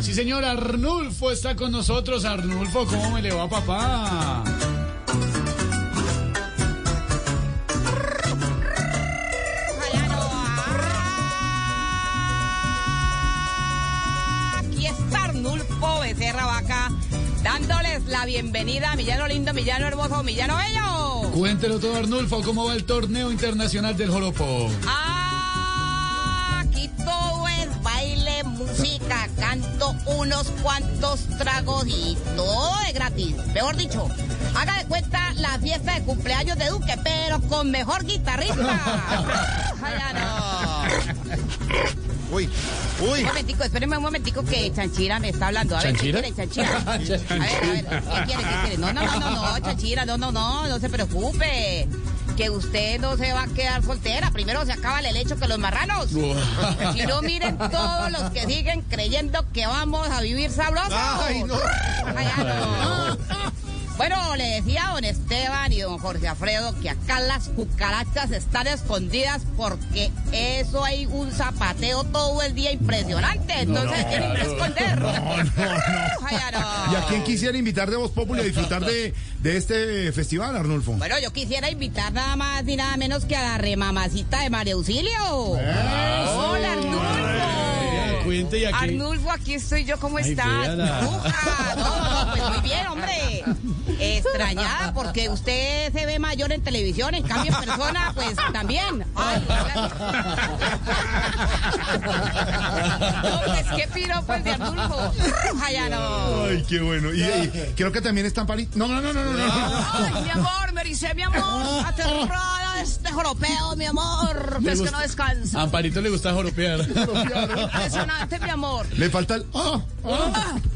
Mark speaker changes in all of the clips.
Speaker 1: Sí, señor, Arnulfo está con nosotros. Arnulfo, ¿cómo me le va, papá?
Speaker 2: Aquí está Arnulfo Becerra Vaca dándoles la bienvenida a Millano Lindo, Millano Hermoso, Millano Bello.
Speaker 1: Cuéntelo todo, Arnulfo, ¿cómo va el torneo internacional del Joropo?
Speaker 2: Aquí canto, unos cuantos tragos y todo es gratis. Mejor dicho, haga de cuenta la fiesta de cumpleaños de Duque, pero con mejor guitarrista. Ay, ya no.
Speaker 3: Uy, uy.
Speaker 2: Un momentico, espérenme un momentico que Chanchira me está hablando. A ver, ¿qué
Speaker 1: ¿Chanchira?
Speaker 2: quiere, Chanchira? A ver, a ver, ¿qué quiere, qué quiere? No, no, no, no, no, Chanchira, no, no, no, no se preocupe. Que usted no se va a quedar soltera. Primero se acaba el hecho que los marranos. Si no, miren todos los que siguen creyendo que vamos a vivir sabrosos.
Speaker 3: Ay, no.
Speaker 2: Ay, no. Bueno, le decía a don Esteban y don Jorge Alfredo que acá las cucarachas están escondidas porque eso hay un zapateo todo el día impresionante. Entonces tienen que esconder.
Speaker 3: No, no, no.
Speaker 2: No.
Speaker 3: ¿Y a quién quisiera invitar de Voz Populi a disfrutar de, de este festival, Arnulfo?
Speaker 2: Bueno, yo quisiera invitar nada más ni nada menos que a la remamacita de María Auxilio. Hola, Arnulfo.
Speaker 1: Cuente y aquí.
Speaker 2: Arnulfo, aquí estoy yo, ¿cómo
Speaker 1: Ay,
Speaker 2: estás?
Speaker 1: véala.
Speaker 2: Bruja. No, no, pues muy bien, hombre. Extrañada porque usted se ve mayor en televisión, en cambio en persona, pues también. Ay, no, pues qué piropo el de Arnulfo. Bruja, ya no.
Speaker 3: Ay, qué bueno. Y, y creo que también está Parito. No, no, no, no, no. no.
Speaker 2: Ay, mi amor, me dice mi amor, aterrada de este joropeo, mi amor,
Speaker 1: Le
Speaker 2: es que no descansa.
Speaker 1: A Amparito le gusta joropear.
Speaker 2: Impresionante, mi amor.
Speaker 3: Le falta el. Ah,
Speaker 2: Ah, ah,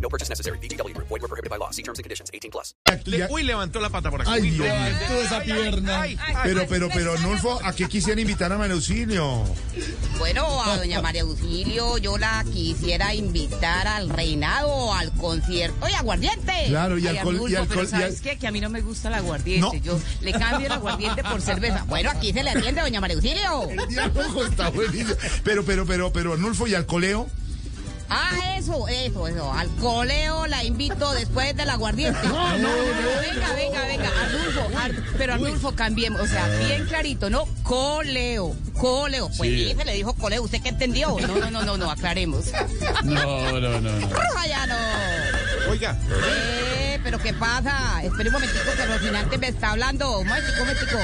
Speaker 4: No purchase necessary. Group. Void were prohibited by law. See terms and conditions. 18 plus.
Speaker 3: Ya-
Speaker 5: Uy, levantó la pata por aquí.
Speaker 3: Ay.
Speaker 1: Levantó esa pierna.
Speaker 5: Ay, ay,
Speaker 3: Pero, pero, pero, Arnulfo, ¿a qué quisiera invitar a María Auxilio?
Speaker 2: Bueno, a doña María Auxilio yo la quisiera invitar al reinado, al concierto y aguardiente.
Speaker 3: Claro, y
Speaker 2: Ay,
Speaker 3: alcohol- y alcohol-
Speaker 2: pero ¿sabes
Speaker 3: al-
Speaker 2: qué? Que a mí no me gusta el aguardiente.
Speaker 3: No.
Speaker 2: Yo le cambio el aguardiente por cerveza. Bueno, aquí se le atiende, doña María Auxilio.
Speaker 3: El diálogo está buenísimo. Pero, pero, pero, pero, Arnulfo, ¿y al coleo?
Speaker 2: Ah, eso, eso, eso. Al coleo la invito después del aguardiente. No, no, Venga, venga, venga. Arnulfo, Ar- pero Arnulfo, cambiemos. O sea, bien clarito, ¿no? Coleo, coleo. Pues
Speaker 1: Sí.
Speaker 2: se le dijo coleo. ¿Usted qué entendió? No, no, no, no, no, aclaremos.
Speaker 1: No, no, no, no.
Speaker 2: Roja ya no.
Speaker 5: Oiga,
Speaker 2: Eh, pero ¿qué pasa? Espera un momentico que Rocinante me está hablando. Un momentico, un momentico.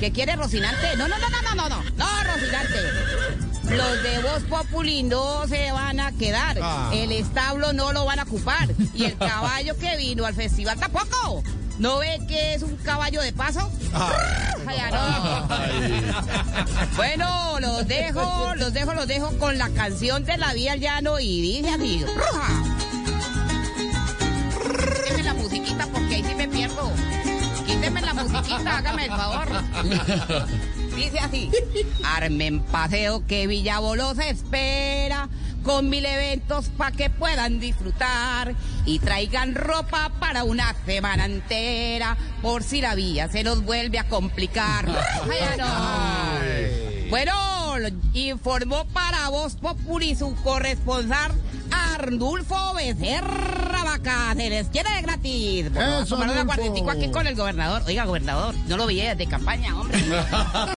Speaker 2: ¿Qué quiere Rocinante? No, no, no, no, no, no, no. No, Rocinante. Los de Voz Populi no se van a quedar.
Speaker 3: Ah.
Speaker 2: El establo no lo van a ocupar. Y el caballo que vino al festival tampoco. ¿No ve que es un caballo de paso? Ay, ya no. Bueno, los dejo, los dejo, los dejo con la canción de la vía al llano y dice así. ¡Ruja! Quíteme la musiquita porque ahí sí me pierdo. Quíteme la musiquita, hágame el favor. Dice así. Armen paseo que Villabolo se espera. Con mil eventos para que puedan disfrutar. Y traigan ropa para una semana entera. Por si la vía se nos vuelve a complicar. Ay, ya no. Bueno, informó para Voz Populi su corresponsal Arnulfo Becerra Vaca. Se les quiere de gratis. Vamos a tomar un
Speaker 3: Arnulfo.
Speaker 2: aguardientico aquí con el gobernador. Oiga, gobernador, no lo vi de campaña, hombre.